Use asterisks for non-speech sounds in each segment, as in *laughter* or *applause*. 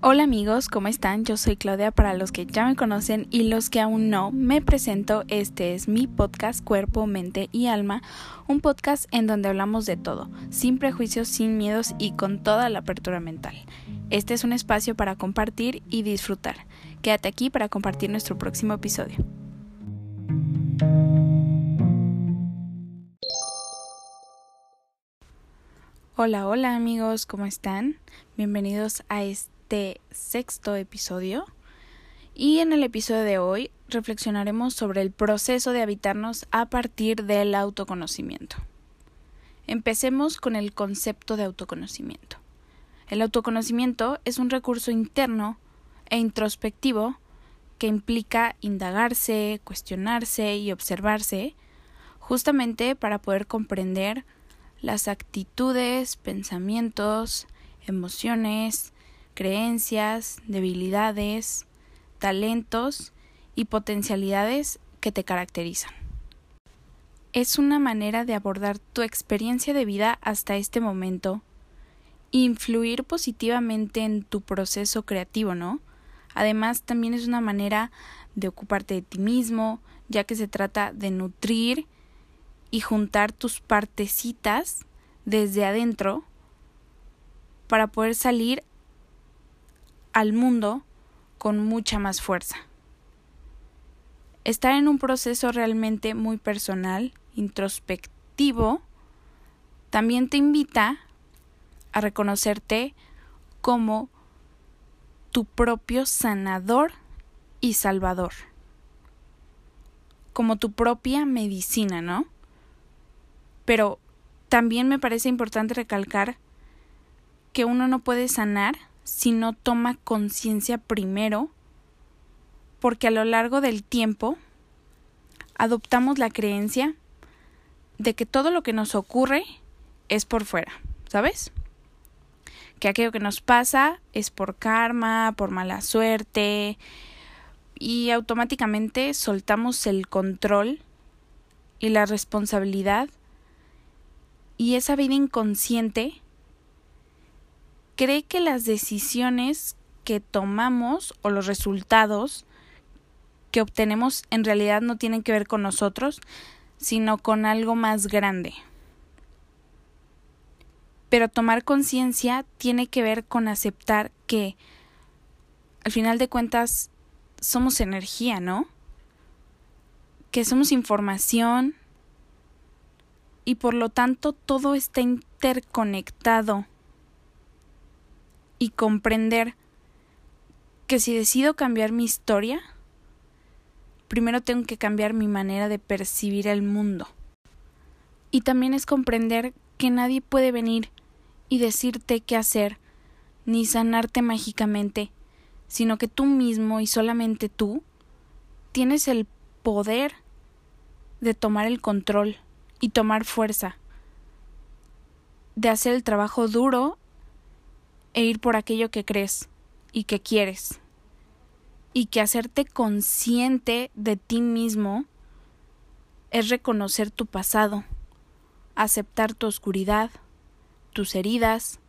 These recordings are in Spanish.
Hola amigos, ¿cómo están? Yo soy Claudia para los que ya me conocen y los que aún no, me presento, este es mi podcast Cuerpo, Mente y Alma, un podcast en donde hablamos de todo, sin prejuicios, sin miedos y con toda la apertura mental. Este es un espacio para compartir y disfrutar. Quédate aquí para compartir nuestro próximo episodio. Hola, hola amigos, ¿cómo están? Bienvenidos a este este sexto episodio y en el episodio de hoy reflexionaremos sobre el proceso de habitarnos a partir del autoconocimiento. Empecemos con el concepto de autoconocimiento. El autoconocimiento es un recurso interno e introspectivo que implica indagarse, cuestionarse y observarse justamente para poder comprender las actitudes, pensamientos, emociones, creencias, debilidades, talentos y potencialidades que te caracterizan. Es una manera de abordar tu experiencia de vida hasta este momento, influir positivamente en tu proceso creativo, ¿no? Además, también es una manera de ocuparte de ti mismo, ya que se trata de nutrir y juntar tus partecitas desde adentro para poder salir al mundo con mucha más fuerza. Estar en un proceso realmente muy personal, introspectivo, también te invita a reconocerte como tu propio sanador y salvador, como tu propia medicina, ¿no? Pero también me parece importante recalcar que uno no puede sanar si no toma conciencia primero, porque a lo largo del tiempo adoptamos la creencia de que todo lo que nos ocurre es por fuera, ¿sabes? Que aquello que nos pasa es por karma, por mala suerte, y automáticamente soltamos el control y la responsabilidad y esa vida inconsciente cree que las decisiones que tomamos o los resultados que obtenemos en realidad no tienen que ver con nosotros, sino con algo más grande. Pero tomar conciencia tiene que ver con aceptar que al final de cuentas somos energía, ¿no? Que somos información y por lo tanto todo está interconectado y comprender que si decido cambiar mi historia, primero tengo que cambiar mi manera de percibir el mundo. Y también es comprender que nadie puede venir y decirte qué hacer, ni sanarte mágicamente, sino que tú mismo y solamente tú tienes el poder de tomar el control y tomar fuerza, de hacer el trabajo duro e ir por aquello que crees y que quieres. Y que hacerte consciente de ti mismo es reconocer tu pasado, aceptar tu oscuridad, tus heridas,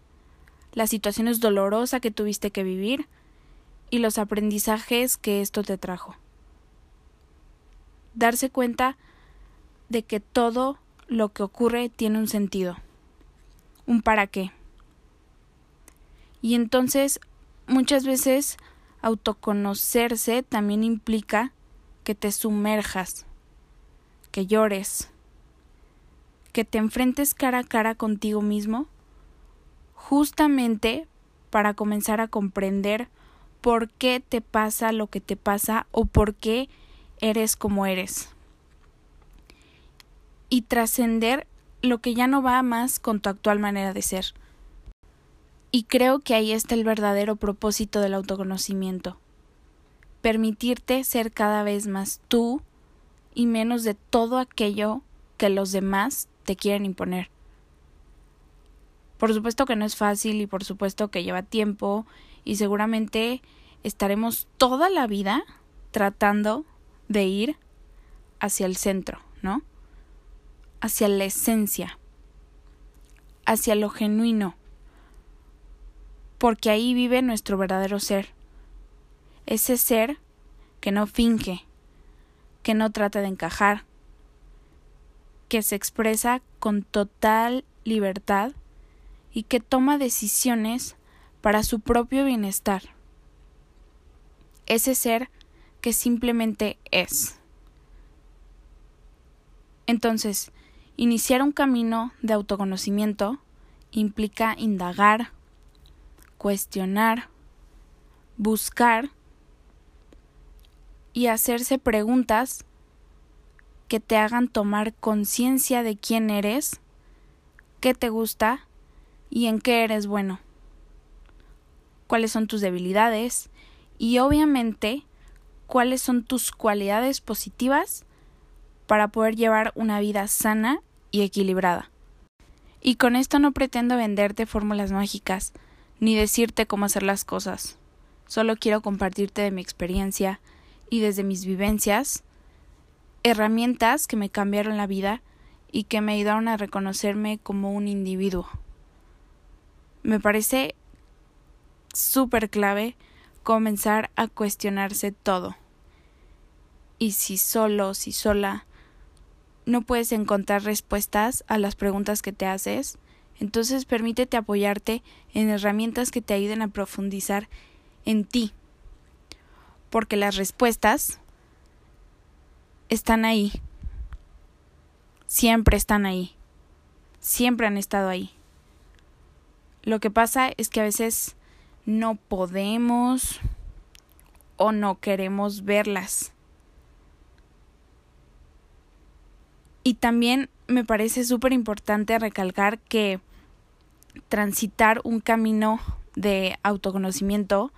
las situaciones dolorosas que tuviste que vivir y los aprendizajes que esto te trajo. Darse cuenta de que todo lo que ocurre tiene un sentido, un para qué. Y entonces muchas veces autoconocerse también implica que te sumerjas, que llores, que te enfrentes cara a cara contigo mismo, justamente para comenzar a comprender por qué te pasa lo que te pasa o por qué eres como eres. Y trascender lo que ya no va más con tu actual manera de ser. Y creo que ahí está el verdadero propósito del autoconocimiento. Permitirte ser cada vez más tú y menos de todo aquello que los demás te quieren imponer. Por supuesto que no es fácil y por supuesto que lleva tiempo y seguramente estaremos toda la vida tratando de ir hacia el centro, ¿no? Hacia la esencia, hacia lo genuino, porque ahí vive nuestro verdadero ser. Ese ser que no finge, que no trata de encajar, que se expresa con total libertad y que toma decisiones para su propio bienestar. Ese ser que simplemente es. Entonces, iniciar un camino de autoconocimiento implica indagar, cuestionar, buscar y hacerse preguntas que te hagan tomar conciencia de quién eres, qué te gusta y en qué eres bueno, cuáles son tus debilidades y obviamente cuáles son tus cualidades positivas para poder llevar una vida sana y equilibrada. Y con esto no pretendo venderte fórmulas mágicas, ni decirte cómo hacer las cosas. Solo quiero compartirte de mi experiencia y desde mis vivencias herramientas que me cambiaron la vida y que me ayudaron a reconocerme como un individuo. Me parece súper clave comenzar a cuestionarse todo. Y si solo, si sola, no puedes encontrar respuestas a las preguntas que te haces, entonces permítete apoyarte en herramientas que te ayuden a profundizar en ti. Porque las respuestas están ahí. Siempre están ahí. Siempre han estado ahí. Lo que pasa es que a veces no podemos o no queremos verlas. Y también me parece súper importante recalcar que transitar un camino de autoconocimiento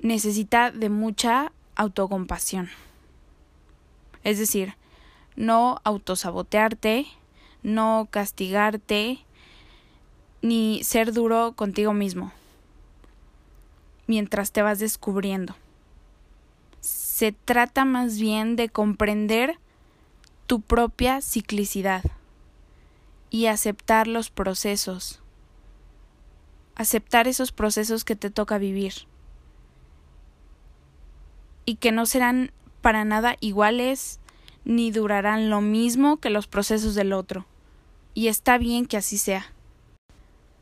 necesita de mucha autocompasión. Es decir, no autosabotearte, no castigarte, ni ser duro contigo mismo mientras te vas descubriendo. Se trata más bien de comprender tu propia ciclicidad y aceptar los procesos. Aceptar esos procesos que te toca vivir y que no serán para nada iguales ni durarán lo mismo que los procesos del otro. Y está bien que así sea.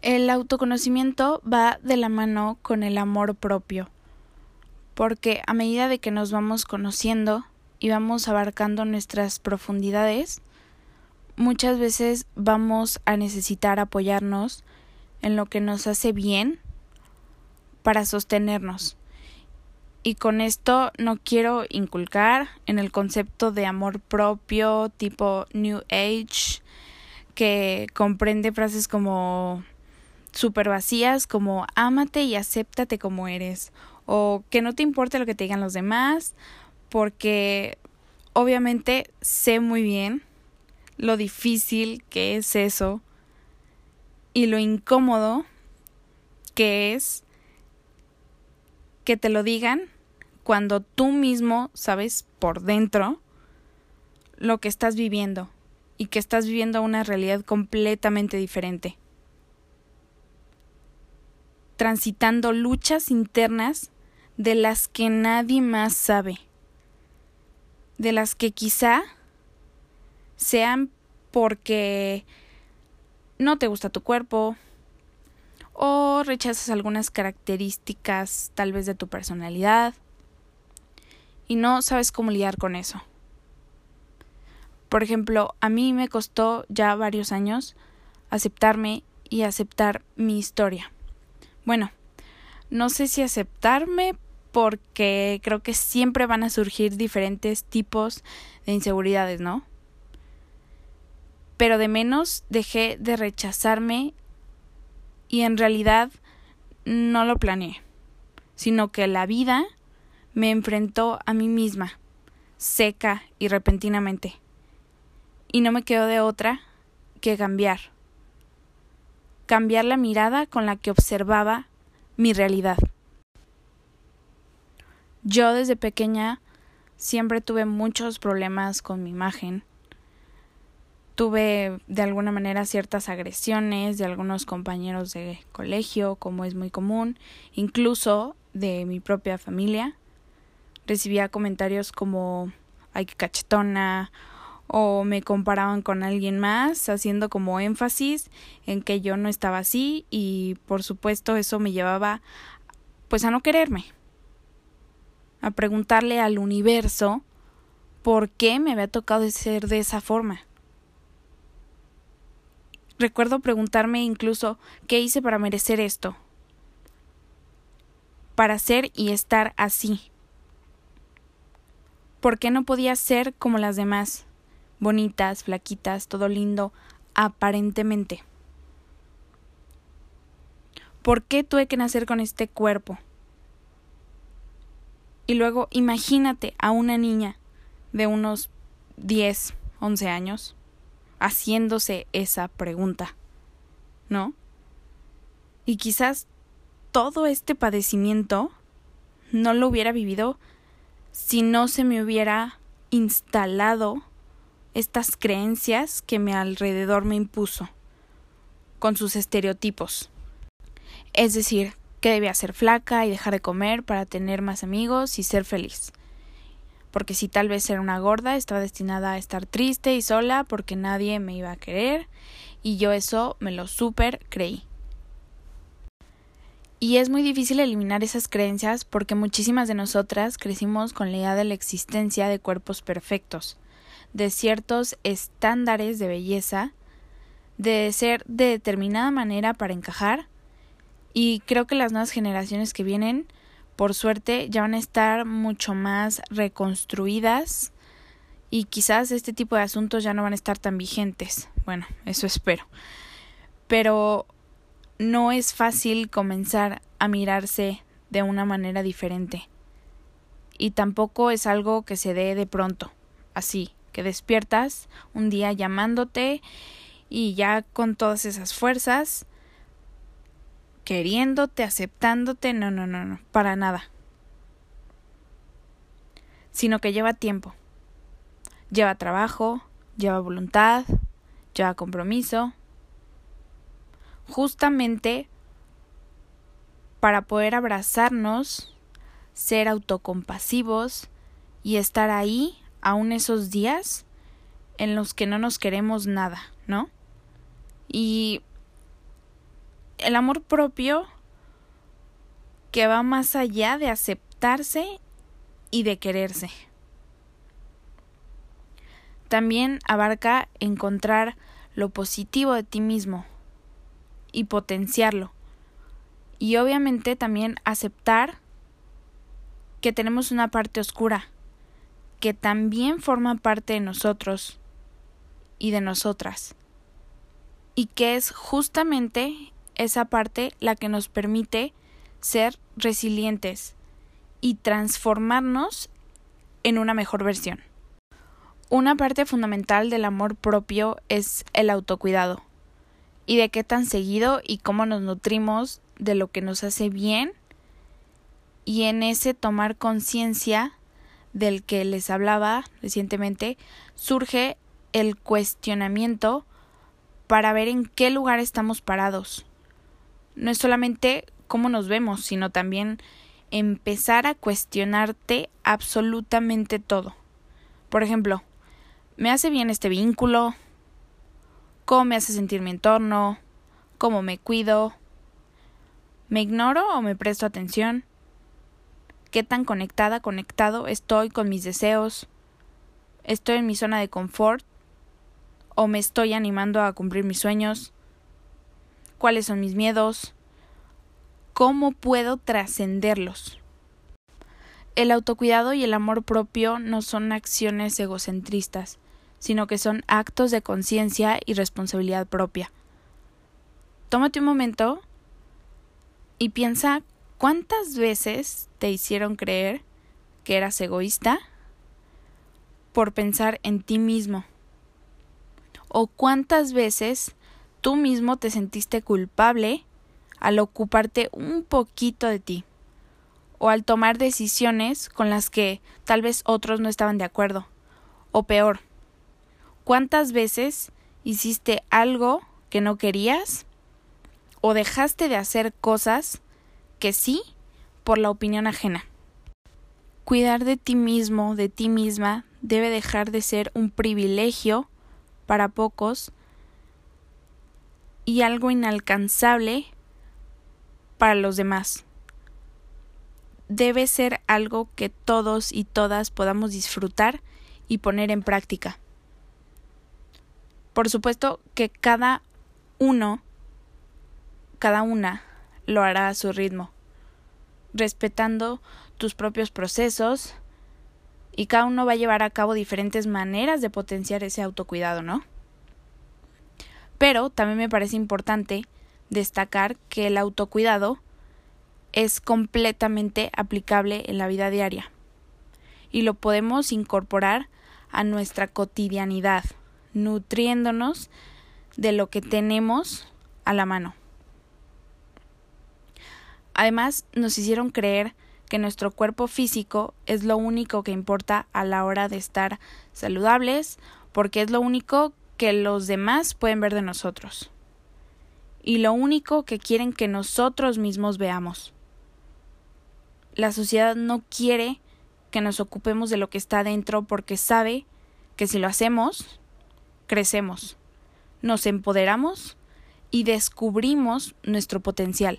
El autoconocimiento va de la mano con el amor propio, porque a medida de que nos vamos conociendo y vamos abarcando nuestras profundidades, muchas veces vamos a necesitar apoyarnos en lo que nos hace bien para sostenernos. Y con esto no quiero inculcar en el concepto de amor propio tipo New Age que comprende frases como super vacías como ámate y acéptate como eres o que no te importe lo que te digan los demás porque obviamente sé muy bien lo difícil que es eso y lo incómodo que es que te lo digan cuando tú mismo sabes por dentro lo que estás viviendo y que estás viviendo una realidad completamente diferente. Transitando luchas internas de las que nadie más sabe, de las que quizá sean porque no te gusta tu cuerpo o rechazas algunas características tal vez de tu personalidad y no sabes cómo lidiar con eso. Por ejemplo, a mí me costó ya varios años aceptarme y aceptar mi historia. Bueno, no sé si aceptarme porque creo que siempre van a surgir diferentes tipos de inseguridades, ¿no? Pero de menos dejé de rechazarme y en realidad no lo planeé, sino que la vida me enfrentó a mí misma, seca y repentinamente. Y no me quedó de otra que cambiar. Cambiar la mirada con la que observaba mi realidad. Yo desde pequeña siempre tuve muchos problemas con mi imagen. Tuve de alguna manera ciertas agresiones de algunos compañeros de colegio, como es muy común, incluso de mi propia familia. Recibía comentarios como ay que cachetona o me comparaban con alguien más, haciendo como énfasis en que yo no estaba así y por supuesto eso me llevaba pues a no quererme, a preguntarle al universo por qué me había tocado ser de esa forma. Recuerdo preguntarme incluso qué hice para merecer esto, para ser y estar así. ¿Por qué no podía ser como las demás? Bonitas, flaquitas, todo lindo, aparentemente. ¿Por qué tuve que nacer con este cuerpo? Y luego imagínate a una niña de unos 10, 11 años haciéndose esa pregunta, ¿no? Y quizás todo este padecimiento no lo hubiera vivido si no se me hubiera instalado estas creencias que mi alrededor me impuso, con sus estereotipos. Es decir, que debía ser flaca y dejar de comer para tener más amigos y ser feliz porque si tal vez era una gorda, estaba destinada a estar triste y sola porque nadie me iba a querer, y yo eso me lo súper creí. Y es muy difícil eliminar esas creencias porque muchísimas de nosotras crecimos con la idea de la existencia de cuerpos perfectos, de ciertos estándares de belleza, de ser de determinada manera para encajar, y creo que las nuevas generaciones que vienen por suerte ya van a estar mucho más reconstruidas y quizás este tipo de asuntos ya no van a estar tan vigentes. Bueno, eso espero. Pero no es fácil comenzar a mirarse de una manera diferente. Y tampoco es algo que se dé de pronto, así, que despiertas un día llamándote y ya con todas esas fuerzas queriéndote, aceptándote, no, no, no, no, para nada. Sino que lleva tiempo. Lleva trabajo, lleva voluntad, lleva compromiso. Justamente para poder abrazarnos, ser autocompasivos y estar ahí aún esos días en los que no nos queremos nada, ¿no? Y el amor propio que va más allá de aceptarse y de quererse. También abarca encontrar lo positivo de ti mismo y potenciarlo. Y obviamente también aceptar que tenemos una parte oscura, que también forma parte de nosotros y de nosotras, y que es justamente esa parte la que nos permite ser resilientes y transformarnos en una mejor versión. Una parte fundamental del amor propio es el autocuidado y de qué tan seguido y cómo nos nutrimos de lo que nos hace bien y en ese tomar conciencia del que les hablaba recientemente surge el cuestionamiento para ver en qué lugar estamos parados no es solamente cómo nos vemos, sino también empezar a cuestionarte absolutamente todo. Por ejemplo, ¿me hace bien este vínculo? ¿Cómo me hace sentir mi entorno? ¿Cómo me cuido? ¿Me ignoro o me presto atención? ¿Qué tan conectada, conectado estoy con mis deseos? ¿Estoy en mi zona de confort? ¿O me estoy animando a cumplir mis sueños? Cuáles son mis miedos, cómo puedo trascenderlos. El autocuidado y el amor propio no son acciones egocentristas, sino que son actos de conciencia y responsabilidad propia. Tómate un momento y piensa cuántas veces te hicieron creer que eras egoísta por pensar en ti mismo. O cuántas veces tú mismo te sentiste culpable al ocuparte un poquito de ti o al tomar decisiones con las que tal vez otros no estaban de acuerdo. O peor, ¿cuántas veces hiciste algo que no querías o dejaste de hacer cosas que sí por la opinión ajena. Cuidar de ti mismo, de ti misma, debe dejar de ser un privilegio para pocos y algo inalcanzable para los demás. Debe ser algo que todos y todas podamos disfrutar y poner en práctica. Por supuesto que cada uno, cada una, lo hará a su ritmo, respetando tus propios procesos y cada uno va a llevar a cabo diferentes maneras de potenciar ese autocuidado, ¿no? Pero también me parece importante destacar que el autocuidado es completamente aplicable en la vida diaria y lo podemos incorporar a nuestra cotidianidad, nutriéndonos de lo que tenemos a la mano. Además, nos hicieron creer que nuestro cuerpo físico es lo único que importa a la hora de estar saludables, porque es lo único que los demás pueden ver de nosotros y lo único que quieren que nosotros mismos veamos. La sociedad no quiere que nos ocupemos de lo que está dentro porque sabe que si lo hacemos, crecemos, nos empoderamos y descubrimos nuestro potencial.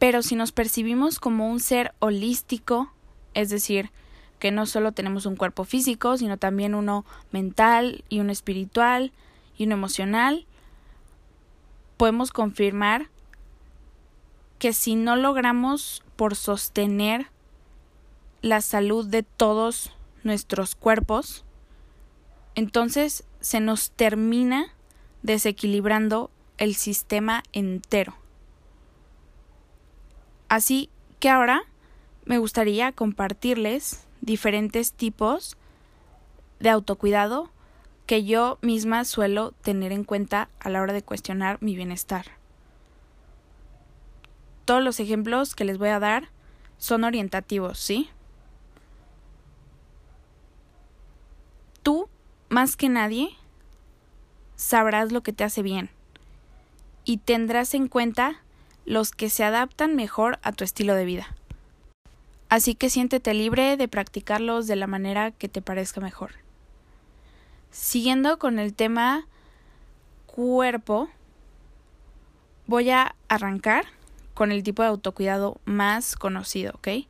Pero si nos percibimos como un ser holístico, es decir, que no solo tenemos un cuerpo físico, sino también uno mental y uno espiritual y uno emocional, podemos confirmar que si no logramos por sostener la salud de todos nuestros cuerpos, entonces se nos termina desequilibrando el sistema entero. Así que ahora me gustaría compartirles diferentes tipos de autocuidado que yo misma suelo tener en cuenta a la hora de cuestionar mi bienestar. Todos los ejemplos que les voy a dar son orientativos, ¿sí? Tú, más que nadie, sabrás lo que te hace bien y tendrás en cuenta los que se adaptan mejor a tu estilo de vida. Así que siéntete libre de practicarlos de la manera que te parezca mejor. Siguiendo con el tema cuerpo, voy a arrancar con el tipo de autocuidado más conocido, ¿ok?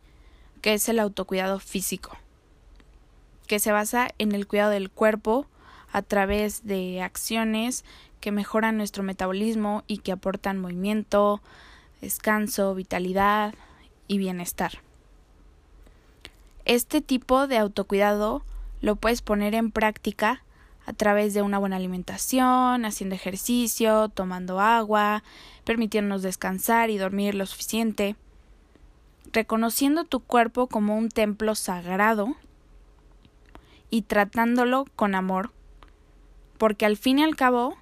Que es el autocuidado físico, que se basa en el cuidado del cuerpo a través de acciones que mejoran nuestro metabolismo y que aportan movimiento, descanso, vitalidad y bienestar. Este tipo de autocuidado lo puedes poner en práctica a través de una buena alimentación, haciendo ejercicio, tomando agua, permitiéndonos descansar y dormir lo suficiente, reconociendo tu cuerpo como un templo sagrado y tratándolo con amor, porque al fin y al cabo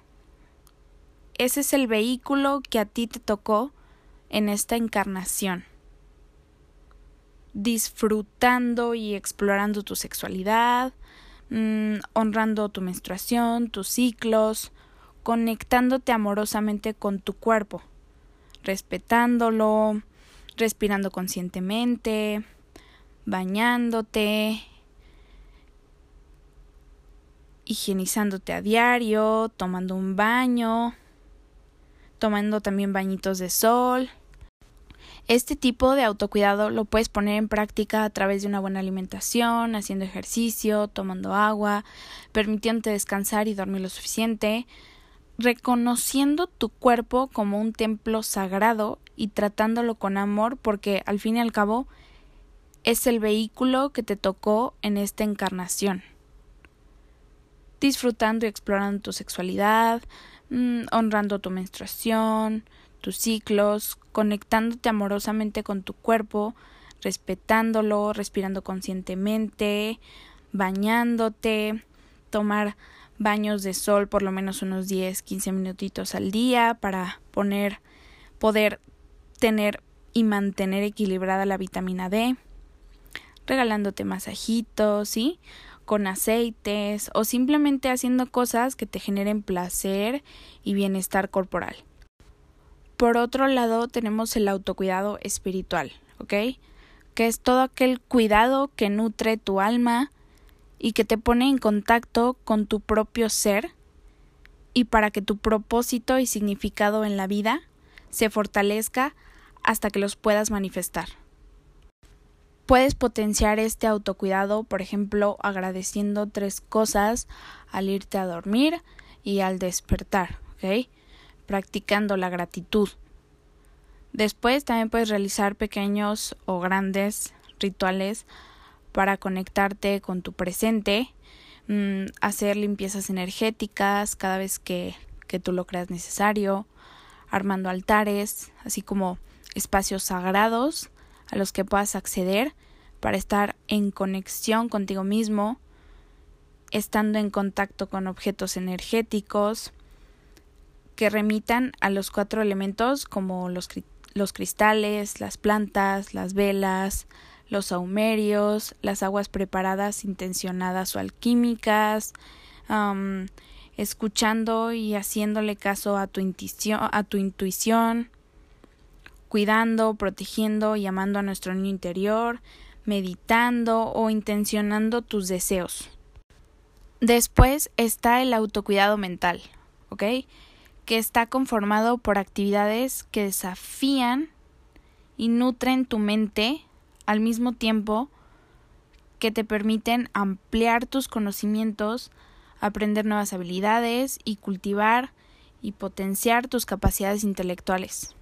ese es el vehículo que a ti te tocó en esta encarnación, disfrutando y explorando tu sexualidad, mm, honrando tu menstruación, tus ciclos, conectándote amorosamente con tu cuerpo, respetándolo, respirando conscientemente, bañándote, higienizándote a diario, tomando un baño, tomando también bañitos de sol, este tipo de autocuidado lo puedes poner en práctica a través de una buena alimentación, haciendo ejercicio, tomando agua, permitiéndote descansar y dormir lo suficiente, reconociendo tu cuerpo como un templo sagrado y tratándolo con amor porque al fin y al cabo es el vehículo que te tocó en esta encarnación. Disfrutando y explorando tu sexualidad, mm, honrando tu menstruación, tus ciclos, conectándote amorosamente con tu cuerpo, respetándolo, respirando conscientemente, bañándote, tomar baños de sol por lo menos unos 10, 15 minutitos al día para poner poder tener y mantener equilibrada la vitamina D, regalándote masajitos, ¿sí? con aceites o simplemente haciendo cosas que te generen placer y bienestar corporal. Por otro lado, tenemos el autocuidado espiritual, ¿ok? Que es todo aquel cuidado que nutre tu alma y que te pone en contacto con tu propio ser y para que tu propósito y significado en la vida se fortalezca hasta que los puedas manifestar. Puedes potenciar este autocuidado, por ejemplo, agradeciendo tres cosas al irte a dormir y al despertar, ¿ok? Practicando la gratitud. Después también puedes realizar pequeños o grandes rituales para conectarte con tu presente, mm, hacer limpiezas energéticas cada vez que, que tú lo creas necesario, armando altares, así como espacios sagrados a los que puedas acceder para estar en conexión contigo mismo, estando en contacto con objetos energéticos que remitan a los cuatro elementos como los, los cristales, las plantas, las velas, los saumerios, las aguas preparadas, intencionadas o alquímicas, escuchando y haciéndole caso a tu intuición, a tu intuición, cuidando, protegiendo y amando a nuestro niño interior, meditando o intencionando tus deseos. Después está el autocuidado mental, ¿ok? Que está conformado por actividades que desafían y nutren tu mente al mismo tiempo que te permiten ampliar tus conocimientos, aprender nuevas habilidades y cultivar y potenciar tus capacidades intelectuales.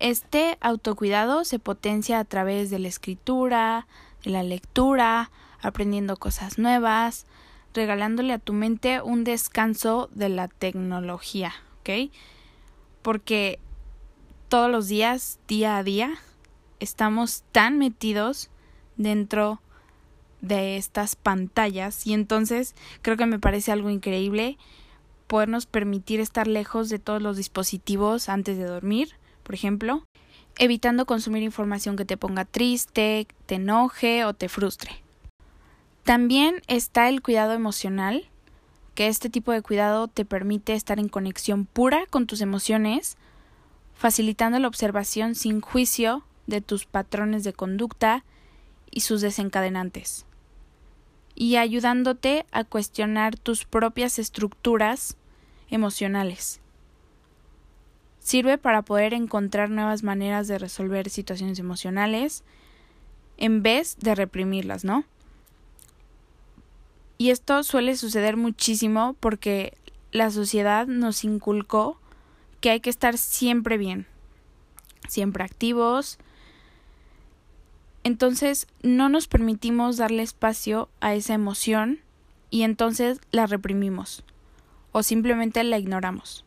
Este autocuidado se potencia a través de la escritura, de la lectura, aprendiendo cosas nuevas, regalándole a tu mente un descanso de la tecnología, ¿ok? Porque todos los días, día a día, estamos tan metidos dentro de estas pantallas y entonces creo que me parece algo increíble podernos permitir estar lejos de todos los dispositivos antes de dormir, por ejemplo, evitando consumir información que te ponga triste, te enoje o te frustre. También está el cuidado emocional, que este tipo de cuidado te permite estar en conexión pura con tus emociones, facilitando la observación sin juicio de tus patrones de conducta y sus desencadenantes, y ayudándote a cuestionar tus propias estructuras emocionales. Sirve para poder encontrar nuevas maneras de resolver situaciones emocionales en vez de reprimirlas, ¿no? Y esto suele suceder muchísimo porque la sociedad nos inculcó que hay que estar siempre bien, siempre activos, entonces no nos permitimos darle espacio a esa emoción y entonces la reprimimos o simplemente la ignoramos,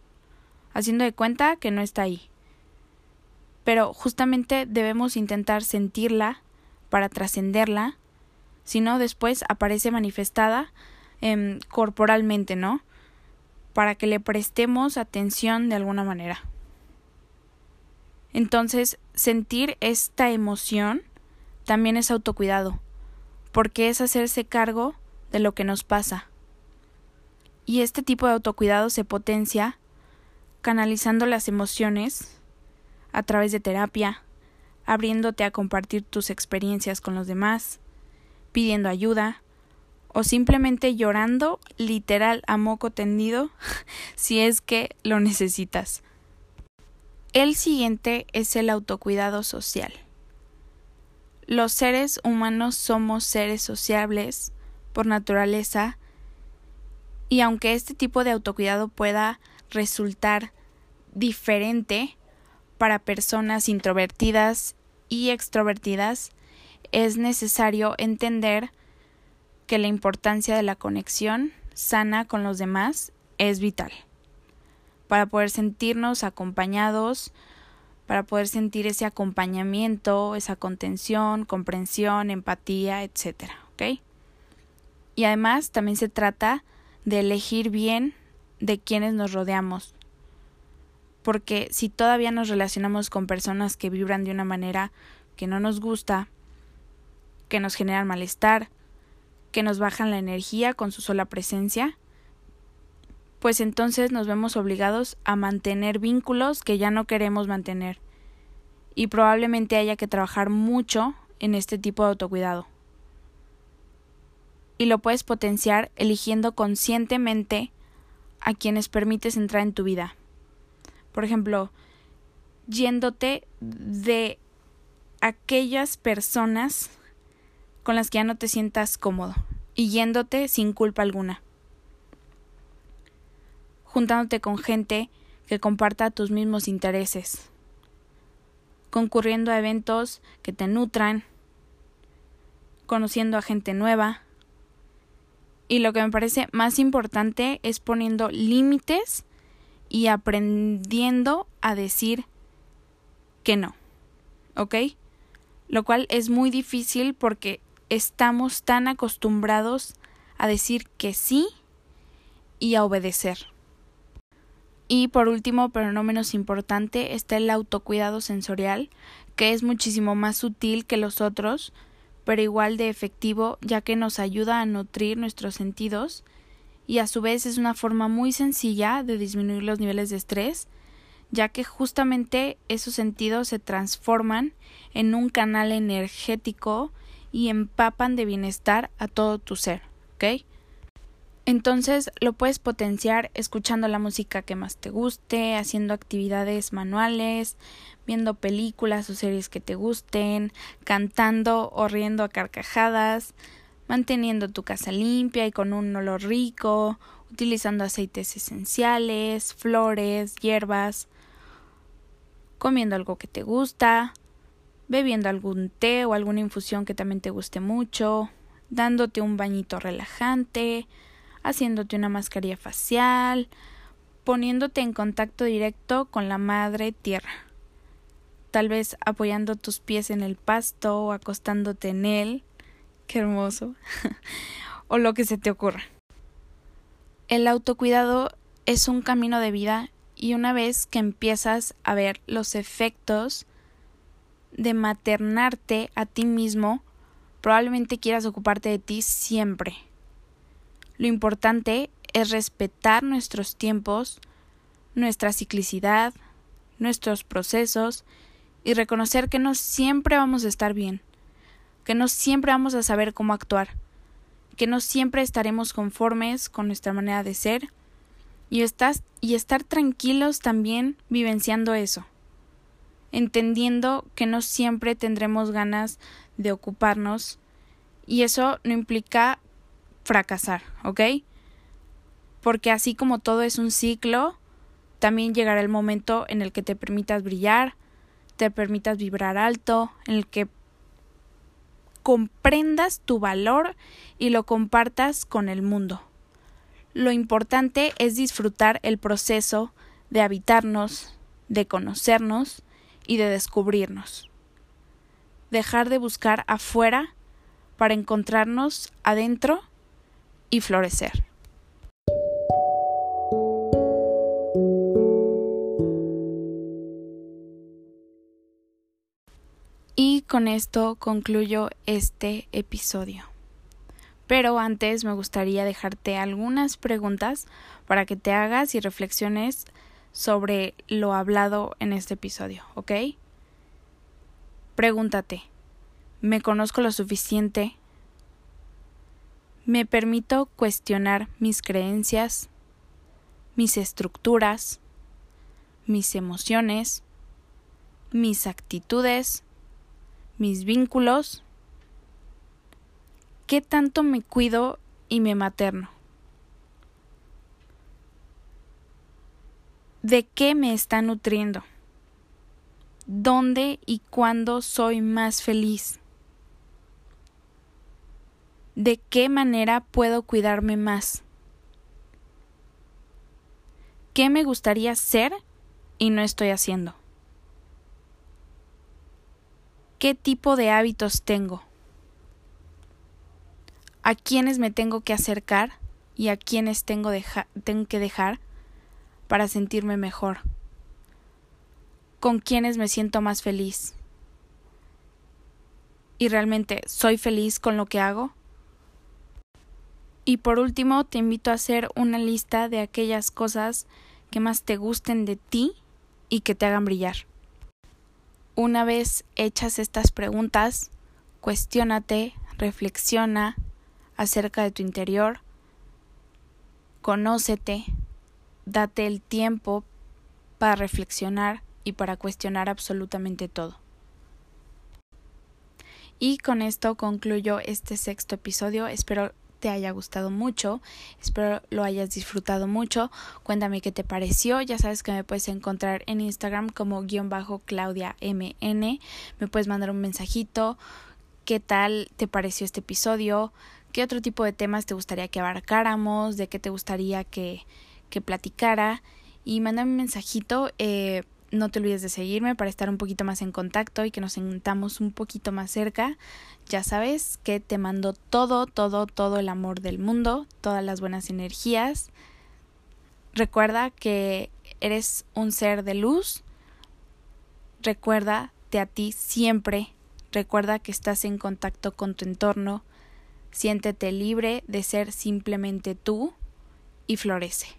haciendo de cuenta que no está ahí. Pero justamente debemos intentar sentirla para trascenderla, si no después aparece manifestada em, corporalmente, ¿no? Para que le prestemos atención de alguna manera. Entonces, sentir esta emoción también es autocuidado, porque es hacerse cargo de lo que nos pasa. Y este tipo de autocuidado se potencia canalizando las emociones a través de terapia, abriéndote a compartir tus experiencias con los demás, pidiendo ayuda o simplemente llorando literal a moco tendido *laughs* si es que lo necesitas. El siguiente es el autocuidado social. Los seres humanos somos seres sociables por naturaleza y aunque este tipo de autocuidado pueda resultar diferente para personas introvertidas y extrovertidas, es necesario entender que la importancia de la conexión sana con los demás es vital para poder sentirnos acompañados para poder sentir ese acompañamiento, esa contención, comprensión, empatía, etcétera, ¿ok? Y además también se trata de elegir bien de quienes nos rodeamos. Porque si todavía nos relacionamos con personas que vibran de una manera que no nos gusta, que nos generan malestar, que nos bajan la energía con su sola presencia, pues entonces nos vemos obligados a mantener vínculos que ya no queremos mantener. Y probablemente haya que trabajar mucho en este tipo de autocuidado. Y lo puedes potenciar eligiendo conscientemente a quienes permites entrar en tu vida. Por ejemplo, yéndote de aquellas personas con las que ya no te sientas cómodo y yéndote sin culpa alguna. Juntándote con gente que comparta tus mismos intereses. Concurriendo a eventos que te nutran. Conociendo a gente nueva. Y lo que me parece más importante es poniendo límites y aprendiendo a decir que no. ¿Ok? Lo cual es muy difícil porque estamos tan acostumbrados a decir que sí y a obedecer. Y por último, pero no menos importante, está el autocuidado sensorial, que es muchísimo más sutil que los otros, pero igual de efectivo ya que nos ayuda a nutrir nuestros sentidos y a su vez es una forma muy sencilla de disminuir los niveles de estrés, ya que justamente esos sentidos se transforman en un canal energético y empapan de bienestar a todo tu ser, ¿ok? Entonces lo puedes potenciar escuchando la música que más te guste, haciendo actividades manuales, viendo películas o series que te gusten, cantando o riendo a carcajadas, manteniendo tu casa limpia y con un olor rico, utilizando aceites esenciales, flores, hierbas, comiendo algo que te gusta, bebiendo algún té o alguna infusión que también te guste mucho, dándote un bañito relajante, haciéndote una mascarilla facial, poniéndote en contacto directo con la madre tierra. Tal vez apoyando tus pies en el pasto o acostándote en él. Qué hermoso. *laughs* o lo que se te ocurra. El autocuidado es un camino de vida y una vez que empiezas a ver los efectos de maternarte a ti mismo, probablemente quieras ocuparte de ti siempre. Lo importante es respetar nuestros tiempos, nuestra ciclicidad, nuestros procesos y reconocer que no siempre vamos a estar bien, que no siempre vamos a saber cómo actuar, que no siempre estaremos conformes con nuestra manera de ser y, estás, y estar tranquilos también vivenciando eso entendiendo que no siempre tendremos ganas de ocuparnos y eso no implica fracasar, ¿ok? Porque así como todo es un ciclo, también llegará el momento en el que te permitas brillar, te permitas vibrar alto, en el que comprendas tu valor y lo compartas con el mundo. Lo importante es disfrutar el proceso de habitarnos, de conocernos y de descubrirnos. Dejar de buscar afuera para encontrarnos adentro y florecer. Y con esto concluyo este episodio. Pero antes me gustaría dejarte algunas preguntas para que te hagas y reflexiones sobre lo hablado en este episodio, ¿ok? Pregúntate, ¿me conozco lo suficiente? ¿Me permito cuestionar mis creencias, mis estructuras, mis emociones, mis actitudes, mis vínculos? ¿Qué tanto me cuido y me materno? ¿De qué me está nutriendo? ¿Dónde y cuándo soy más feliz? ¿De qué manera puedo cuidarme más? ¿Qué me gustaría ser y no estoy haciendo? ¿Qué tipo de hábitos tengo? ¿A quiénes me tengo que acercar y a quiénes tengo, tengo que dejar para sentirme mejor? ¿Con quiénes me siento más feliz? ¿Y realmente soy feliz con lo que hago? Y por último, te invito a hacer una lista de aquellas cosas que más te gusten de ti y que te hagan brillar. Una vez hechas estas preguntas, cuestiónate, reflexiona acerca de tu interior, conócete, date el tiempo para reflexionar y para cuestionar absolutamente todo. Y con esto concluyo este sexto episodio. Espero te haya gustado mucho, espero lo hayas disfrutado mucho. Cuéntame qué te pareció. Ya sabes que me puedes encontrar en Instagram como guion bajo Claudia MN. Me puedes mandar un mensajito. ¿Qué tal te pareció este episodio? ¿Qué otro tipo de temas te gustaría que abarcáramos? ¿De qué te gustaría que, que platicara? Y mándame un mensajito. Eh, no te olvides de seguirme para estar un poquito más en contacto y que nos sentamos un poquito más cerca. Ya sabes que te mando todo, todo, todo el amor del mundo, todas las buenas energías. Recuerda que eres un ser de luz. Recuérdate a ti siempre. Recuerda que estás en contacto con tu entorno. Siéntete libre de ser simplemente tú y florece.